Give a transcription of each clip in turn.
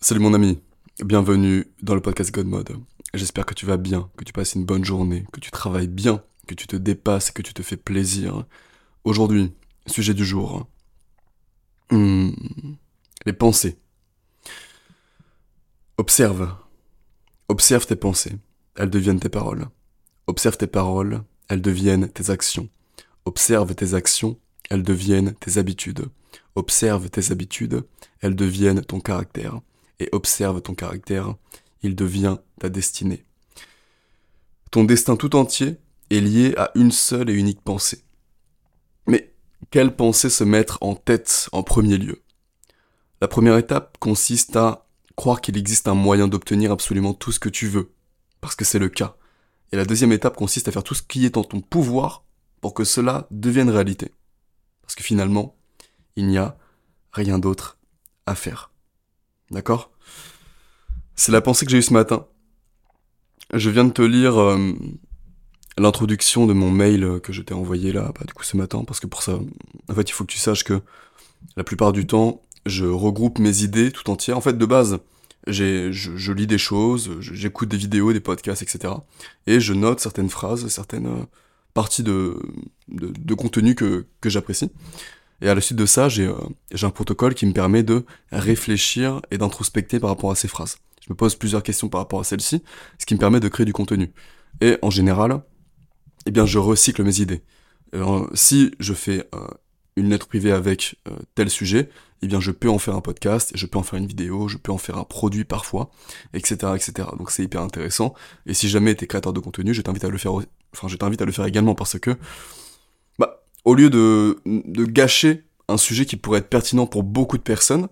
Salut mon ami, bienvenue dans le podcast God Mode. J'espère que tu vas bien, que tu passes une bonne journée, que tu travailles bien, que tu te dépasses que tu te fais plaisir. Aujourd'hui, sujet du jour. Hmm, les pensées. Observe. Observe tes pensées. Elles deviennent tes paroles. Observe tes paroles. Elles deviennent tes actions. Observe tes actions. Elles deviennent tes habitudes. Observe tes habitudes. Elles deviennent ton caractère et observe ton caractère, il devient ta destinée. Ton destin tout entier est lié à une seule et unique pensée. Mais quelle pensée se mettre en tête en premier lieu? La première étape consiste à croire qu'il existe un moyen d'obtenir absolument tout ce que tu veux, parce que c'est le cas. Et la deuxième étape consiste à faire tout ce qui est en ton pouvoir pour que cela devienne réalité. Parce que finalement, il n'y a rien d'autre à faire. D'accord? C'est la pensée que j'ai eue ce matin. Je viens de te lire euh, l'introduction de mon mail que je t'ai envoyé là, bah, du coup ce matin, parce que pour ça, en fait, il faut que tu saches que la plupart du temps, je regroupe mes idées tout entières. En fait, de base, je, lis des choses, j'écoute des vidéos, des podcasts, etc. Et je note certaines phrases, certaines euh, parties de, contenu que j'apprécie. Et à la suite de ça, j'ai euh, un protocole qui me permet de réfléchir et d'introspecter par rapport à ces phrases. Je me pose plusieurs questions par rapport à celles-ci, ce qui me permet de créer du contenu. Et en général, eh bien, je recycle mes idées. Euh, si je fais euh, une lettre privée avec tel sujet, eh bien, je peux en faire un podcast, je peux en faire une vidéo, je peux en faire un produit parfois, etc., etc. Donc c'est hyper intéressant. Et si jamais tu es créateur de contenu, je t'invite à le faire, enfin, je t'invite à le faire également parce que au lieu de, gâcher un sujet qui pourrait être pertinent pour beaucoup de personnes,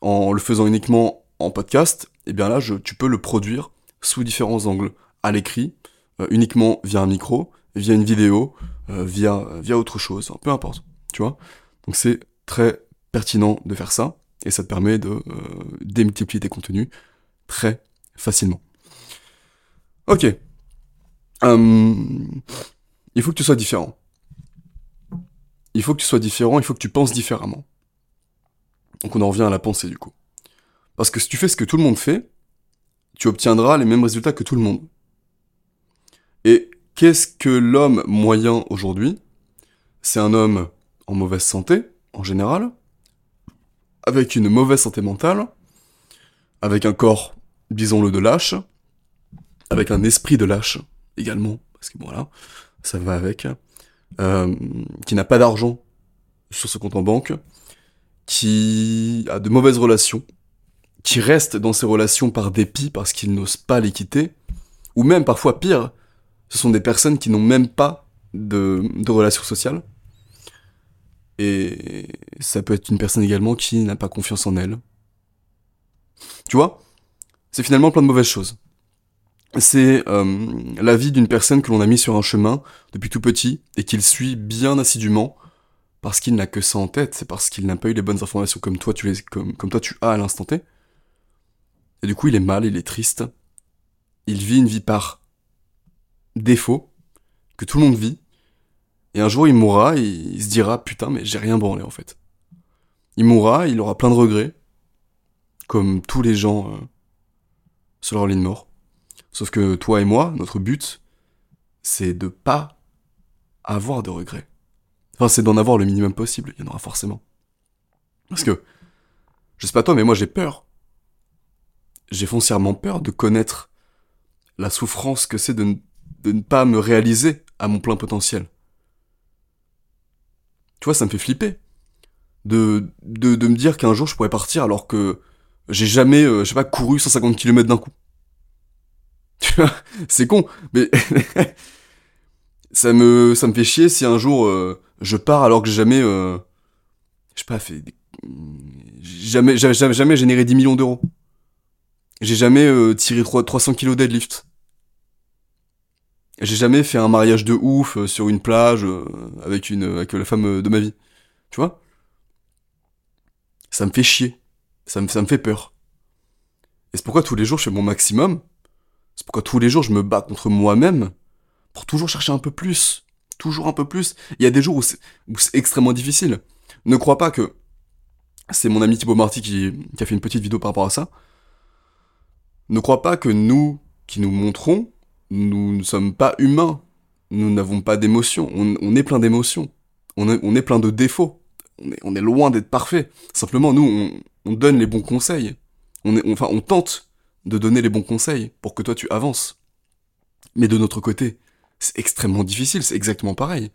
en le faisant uniquement en podcast, eh bien là, tu peux le produire sous différents angles, à l'écrit, euh, uniquement via un micro, via une vidéo, euh, via, via autre chose, peu importe, tu vois. Donc c'est très pertinent de faire ça, et ça te permet de euh, démultiplier tes contenus très facilement. Ok. Hum, il faut que tu sois différent il faut que tu sois différent, il faut que tu penses différemment. Donc on en revient à la pensée du coup. Parce que si tu fais ce que tout le monde fait, tu obtiendras les mêmes résultats que tout le monde. Et qu'est-ce que l'homme moyen aujourd'hui? C'est un homme en mauvaise santé, en général, avec une mauvaise santé mentale, avec un corps, disons-le, de lâche, avec un esprit de lâche également, parce que voilà, ça va avec, euh, qui n'a pas d'argent sur ce compte en banque, qui a de mauvaises relations, qui reste dans ses relations par dépit parce qu'il n'ose pas les quitter, ou même parfois pire, ce sont des personnes qui n'ont même pas de, de relations sociales. Et ça peut être une personne également qui n'a pas confiance en elle. Tu vois? C'est finalement plein de mauvaises choses c'est euh, la vie d'une personne que l'on a mis sur un chemin depuis tout petit et qu'il suit bien assidûment parce qu'il n'a que ça en tête, c'est parce qu'il n'a pas eu les bonnes informations comme toi tu les, as à l'instant T. Et du coup, il est mal, il est triste. Il vit une vie par défaut que tout le monde vit. Et un jour, il mourra et il se dira putain, mais j'ai rien branlé en fait. Il mourra, il aura plein de regrets, comme tous les gens euh, sur leur lit de mort. Sauf que toi et moi, notre but, c'est de pas avoir de regrets. Enfin, c'est d'en avoir le minimum possible, il y en aura forcément. Parce que, je sais pas toi, mais moi j'ai peur. J'ai foncièrement peur de connaître la souffrance que c'est de, ne pas me réaliser à mon plein potentiel. Tu vois, ça me fait flipper. De, de, de me dire qu'un jour je pourrais partir alors que j'ai jamais, euh, je sais pas, couru 150 km d'un coup. Tu vois, c'est con, mais ça me ça me fait chier si un jour euh, je pars alors que jamais euh, je sais pas fait jamais jamais jamais généré 10 millions d'euros. J'ai jamais euh, tiré 300 kilos deadlift. J'ai jamais fait un mariage de ouf sur une plage avec une avec la femme de ma vie. Tu vois? Ça me fait chier. Ça me, ça me fait peur. Et c'est pourquoi tous les jours je fais mon maximum c'est pourquoi tous les jours je me bats contre moi-même pour toujours chercher un peu plus. Toujours un peu plus. Il y a des jours où c'est extrêmement difficile. Ne crois pas que c'est mon ami Thibaut Marty qui, a fait une petite vidéo par rapport à ça. Ne crois pas que nous, qui nous montrons, nous ne sommes pas humains. Nous n'avons pas d'émotions. On, est plein d'émotions. On est, plein de défauts. On est, loin d'être parfait. Simplement, nous, on, on, donne les bons conseils. On est, enfin, on tente de donner les bons conseils pour que toi tu avances. Mais de notre côté, c'est extrêmement difficile. C'est exactement pareil.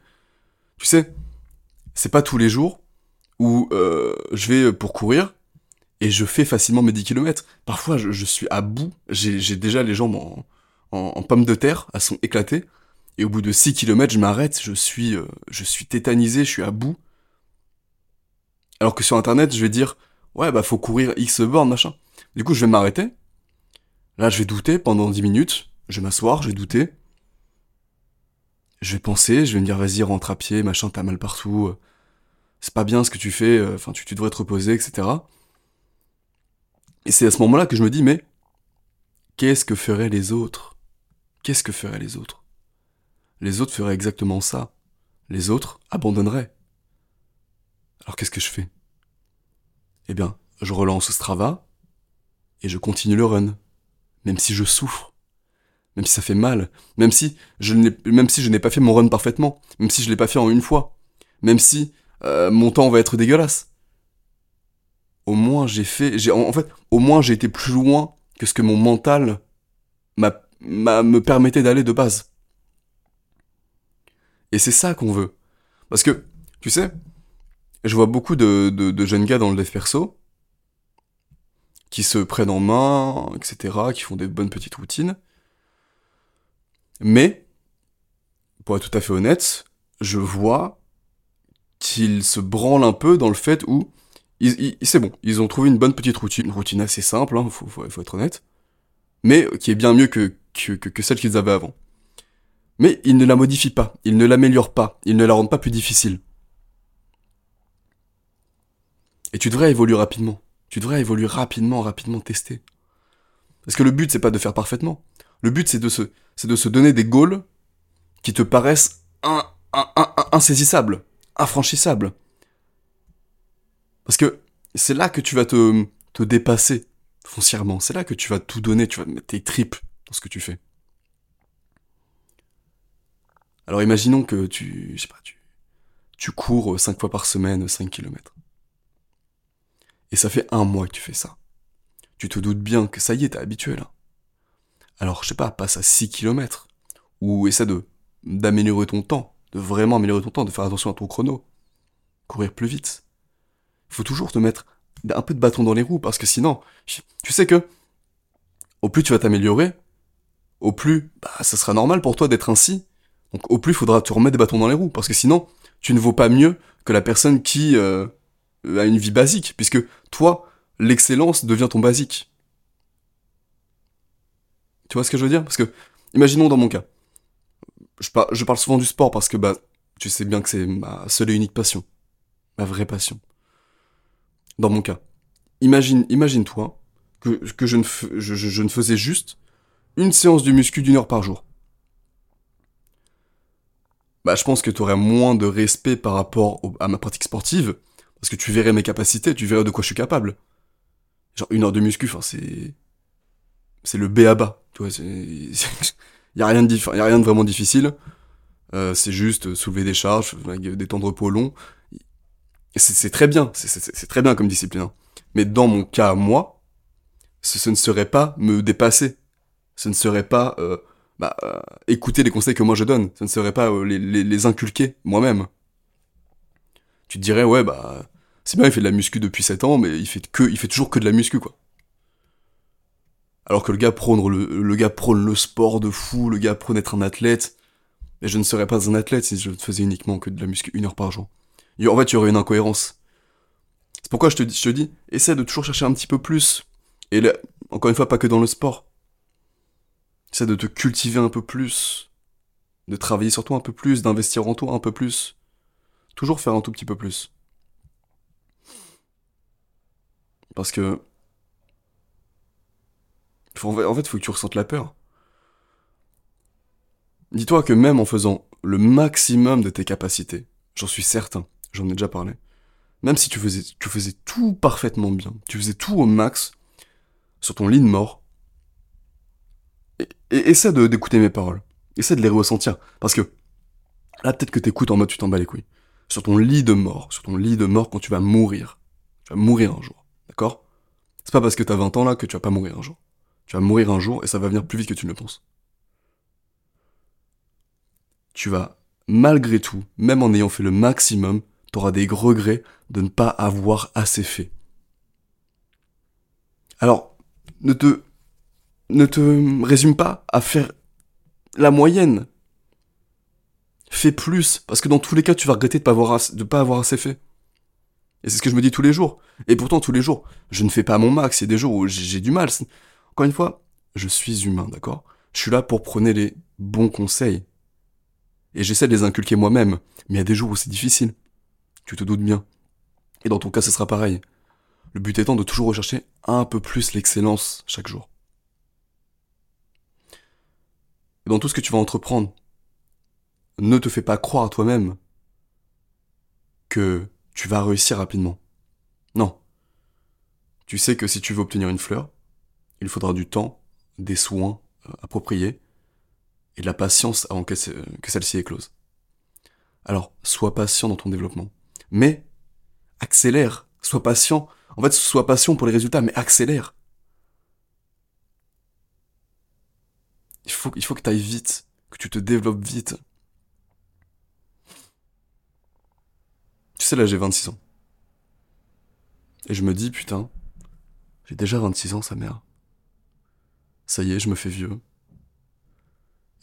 Tu sais, c'est pas tous les jours où euh, je vais pour courir et je fais facilement mes 10 km. Parfois, je, suis à bout, j'ai déjà les jambes en, en, pommes de terre, elles sont éclatées, et au bout de 6 km, je m'arrête, je suis, euh, je suis tétanisé, je suis à bout. Alors que sur internet, je vais dire, ouais, bah faut courir X bornes, machin. Du coup, je vais m'arrêter. Là, je vais douter pendant 10 minutes, je vais m'asseoir, je vais douter. Je vais penser, je vais me dire, vas-y, rentre à pied, machin, t'as mal partout c'est pas bien ce que tu fais, euh, enfin tu, tu devrais te reposer, etc. Et c'est à ce moment-là que je me dis, mais qu'est-ce que feraient les autres? Qu'est-ce que feraient les autres? Les autres feraient exactement ça. Les autres abandonneraient. Alors qu'est-ce que je fais? Eh bien, je relance Strava et je continue le run, même si je souffre, même si ça fait mal, même si je n'ai, pas fait mon run parfaitement, même si je l'ai pas fait en une fois, même si euh, mon temps va être dégueulasse. Au moins j'ai fait, j'ai en fait, au moins j'ai été plus loin que ce que mon mental m'a, me permettait d'aller de base. Et c'est ça qu'on veut. Parce que, tu sais, je vois beaucoup de, de, jeunes gars dans le dev perso qui se prennent en main, etc., qui font des bonnes petites routines. Mais, pour être tout à fait honnête, je vois qu'ils se branlent un peu dans le fait où c'est bon, ils ont trouvé une bonne petite routine, une routine assez simple, hein, faut, être honnête, mais qui est bien mieux que, que, que celle qu'ils avaient avant. Mais ils ne la modifient pas, ils ne l'améliorent pas, ils ne la rendent pas plus difficile. Et tu devrais évoluer rapidement. Tu devrais évoluer rapidement, rapidement tester. Parce que le but, c'est pas de faire parfaitement. Le but, c'est de se, c'est de se donner des goals qui te paraissent insaisissables infranchissable. Parce que c'est là que tu vas te, te dépasser foncièrement. C'est là que tu vas tout donner, tu vas mettre tes tripes dans ce que tu fais. Alors imaginons que tu, je sais pas, tu, tu cours 5 fois par semaine 5 km. Et ça fait un mois que tu fais ça. Tu te doutes bien que ça y est, t'es habitué là. Alors, je sais pas, passe à 6 km. Ou essaie de, d'améliorer ton temps de vraiment améliorer ton temps, de faire attention à ton chrono. Courir plus vite. Faut toujours te mettre un peu de bâton dans les roues, parce que sinon, tu sais que, au plus tu vas t'améliorer, au plus, bah, ça sera normal pour toi d'être ainsi. Donc au plus, faudra te remettre des bâtons dans les roues, parce que sinon, tu ne vaux pas mieux que la personne qui euh, a une vie basique, puisque toi, l'excellence devient ton basique. Tu vois ce que je veux dire? Parce que, imaginons dans mon cas, je, parle souvent du sport parce que bah, tu sais bien que c'est ma seule et unique passion. Ma vraie passion. Dans mon cas. Imagine, imagine-toi que, que je, ne je, je, ne faisais juste une séance de muscu d'une heure par jour. Bah, je pense que tu aurais moins de respect par rapport à ma pratique sportive, parce que tu verrais mes capacités, tu verrais de quoi je suis capable. Genre, une heure de muscu, enfin, c'est... C'est le B à bas, tu vois, c'est... Il y a rien de y a rien de vraiment difficile. Euh, c'est juste soulever des charges, des temps de repos. C'est très bien, c'est très bien comme discipline. Hein. Mais dans mon cas, moi, ce, ne serait pas me dépasser. Ce ne serait pas euh, bah, euh, écouter les conseils que moi je donne. Ce ne serait pas les, les, inculquer moi-même. Tu te dirais, ouais, bah, c'est bien, il fait de la muscu depuis 7 ans, mais il fait que, il fait toujours que de la muscu, quoi. Alors que le gars prône le, le gars prône le sport de fou, le gars prône être un athlète. Mais je ne serais pas un athlète si je faisais uniquement que de la muscu une heure par jour. en fait, il y aurait une incohérence. C'est pourquoi je te, je te dis, essaie de toujours chercher un petit peu plus. Et là, encore une fois, pas que dans le sport. Essaie de te cultiver un peu plus. De travailler sur toi un peu plus, d'investir en toi un peu plus. Toujours faire un tout petit peu plus. Parce que en fait, il faut que tu ressentes la peur. Dis-toi que même en faisant le maximum de tes capacités, j'en suis certain, j'en ai déjà parlé, même si tu faisais, tu faisais tout parfaitement bien, tu faisais tout au max, sur ton lit de mort, et, essaie de, d'écouter mes paroles. Essaie de les ressentir. Parce que, là, peut-être que t'écoutes en mode tu t'en bats les couilles. Sur ton lit de mort, sur ton lit de mort quand tu vas mourir. Tu vas mourir un jour. D'accord? C'est pas parce que t'as 20 ans là que tu vas pas mourir un jour. Tu vas mourir un jour et ça va venir plus vite que tu ne le penses. Tu vas, malgré tout, même en ayant fait le maximum, t'auras des regrets de ne pas avoir assez fait. Alors, ne te, ne te résume pas à faire la moyenne. Fais plus, parce que dans tous les cas, tu vas regretter de pas avoir, pas avoir assez fait. Et c'est ce que je me dis tous les jours. Et pourtant, tous les jours, je ne fais pas mon max. Il y a des jours où j'ai du mal. Encore une fois, je suis humain, d'accord? Je suis là pour prôner les bons conseils. Et j'essaie de les inculquer moi-même. Mais il y a des jours où c'est difficile. Tu te doutes bien. Et dans ton cas, ce sera pareil. Le but étant de toujours rechercher un peu plus l'excellence chaque jour. Et dans tout ce que tu vas entreprendre, ne te fais pas croire à toi-même que tu vas réussir rapidement. Non. Tu sais que si tu veux obtenir une fleur, il faudra du temps, des soins euh, appropriés et de la patience avant que, celle-ci éclose. Alors, sois patient dans ton développement. Mais, accélère. Sois patient. En fait, sois patient pour les résultats, mais accélère. Il faut, il faut que tu ailles vite, que tu te développes vite. Sais, là, j'ai 26 ans. Et je me dis, putain, j'ai déjà 26 ans, sa mère. Ça y est, je me fais vieux.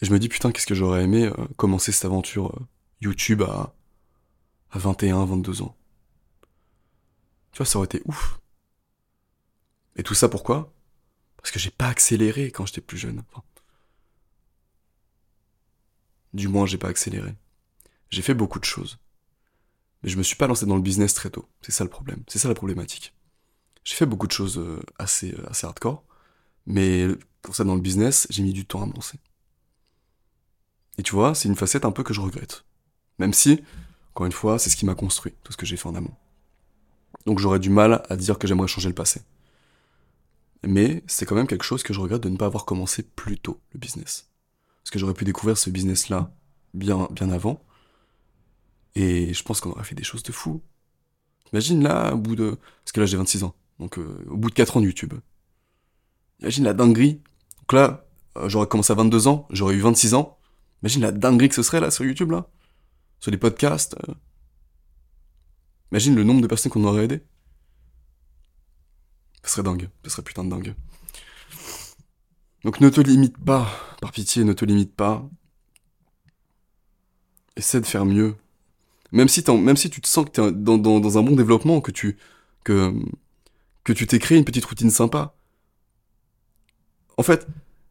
Et je me dis, putain, qu'est-ce que j'aurais aimé euh, commencer cette aventure euh, YouTube à, à 21, 22 ans. Tu vois, ça aurait été ouf. Et tout ça pourquoi? Parce que j'ai pas accéléré quand j'étais plus jeune. du moins, j'ai pas accéléré. J'ai fait beaucoup de choses. Mais je me suis pas lancé dans le business très tôt. C'est ça le problème. C'est ça la problématique. J'ai fait beaucoup de choses euh, assez, euh, assez hardcore. Mais pour ça, dans le business, j'ai mis du temps à me lancer. Et tu vois, c'est une facette un peu que je regrette. Même si, encore une fois, c'est ce qui m'a construit, tout ce que j'ai fait en amont. Donc j'aurais du mal à dire que j'aimerais changer le passé. Mais c'est quand même quelque chose que je regrette de ne pas avoir commencé plus tôt, le business. Parce que j'aurais pu découvrir ce business-là bien, bien avant. Et je pense qu'on aurait fait des choses de fou. Imagine là, au bout de... Parce que là j'ai 26 ans. Donc euh, au bout de 4 ans de YouTube. Imagine la dinguerie. Donc là, euh, j'aurais commencé à 22 ans, j'aurais eu 26 ans. Imagine la dinguerie que ce serait là sur YouTube là. Sur les podcasts. Euh. Imagine le nombre de personnes qu'on aurait aidé. Ce serait dingue. Ce serait putain de dingue. Donc ne te limite pas, par pitié, ne te limite pas. Essaie de faire mieux. Même si, tu te sens que tu es dans, un bon développement, que tu que, que tu t'es créé une petite routine sympa. En fait,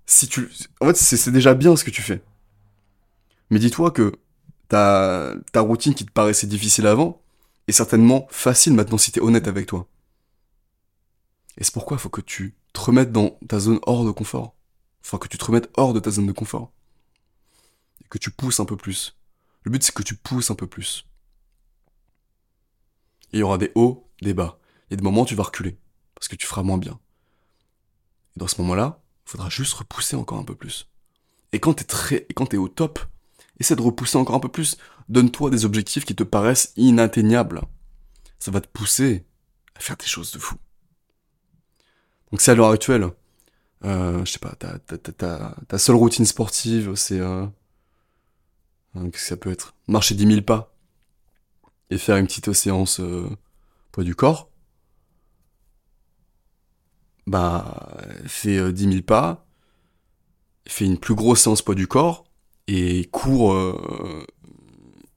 si tu, en fait, c'est déjà bien ce que tu fais. Mais dis-toi que ta, routine qui te paraissait difficile avant est certainement facile maintenant si t'es honnête avec toi. Et c'est pourquoi il faut que tu te remettes dans ta zone hors de confort. Enfin, que tu te remettes hors de ta zone de confort. Et que tu pousses un peu plus. Le but, c'est que tu pousses un peu plus. Et il y aura des hauts, des bas. Il y a des moments où tu vas reculer. Parce que tu feras moins bien. Et dans ce moment-là, il faudra juste repousser encore un peu plus. Et quand t'es très, et quand t'es au top, essaie de repousser encore un peu plus. Donne-toi des objectifs qui te paraissent inatteignables. Ça va te pousser à faire des choses de fou. Donc si à l'heure actuelle, euh, je sais pas, ta, seule routine sportive, c'est... Euh, euh, qu'est-ce que ça peut être? Marcher 10 000 pas et faire une petite séance euh, poids du corps. Bah, fais 10 000 pas, fais une plus grosse séance poids du corps et cours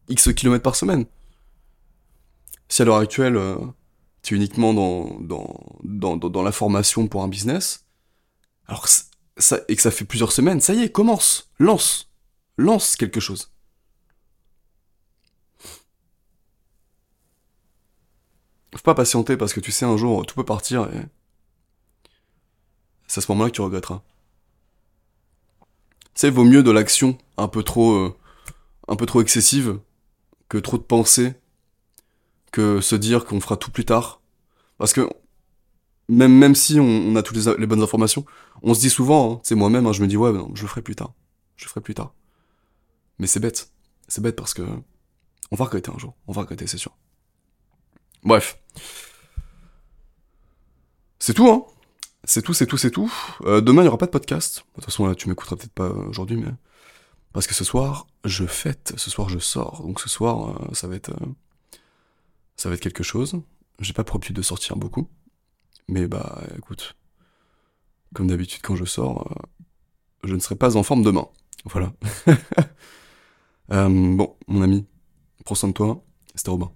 X kilomètres par semaine. Si à l'heure actuelle, tu es uniquement dans, dans, dans, dans, la formation pour un business, alors ça, et que ça fait plusieurs semaines, ça y est, commence, lance, lance quelque chose. Faut pas patienter parce que tu sais, un jour, tout peut partir et c'est à ce moment-là que tu regretteras. Tu sais, vaut mieux de l'action un peu trop, euh, un peu trop excessive que trop de pensées que se dire qu'on fera tout plus tard. Parce que même, même si on, a toutes les, bonnes informations, on se dit souvent, c'est hein, moi-même, hein, je me dis ouais, non, je le ferai plus tard. Je le ferai plus tard. Mais c'est bête. C'est bête parce que on va regretter un jour. On va regretter, c'est sûr. Bref. C'est tout, hein. C'est tout, c'est tout, c'est tout. Euh, demain, il n'y aura pas de podcast. De toute façon, là, tu m'écouteras peut-être pas aujourd'hui, mais... Parce que ce soir, je fête. Ce soir, je sors. Donc ce soir, euh, ça va être... Euh, ça va être quelque chose. J'ai pas pour de sortir beaucoup. Mais bah, écoute. Comme d'habitude, quand je sors, je ne serai pas en forme demain. Voilà. bon, mon ami, prends soin de toi. C'était Robin.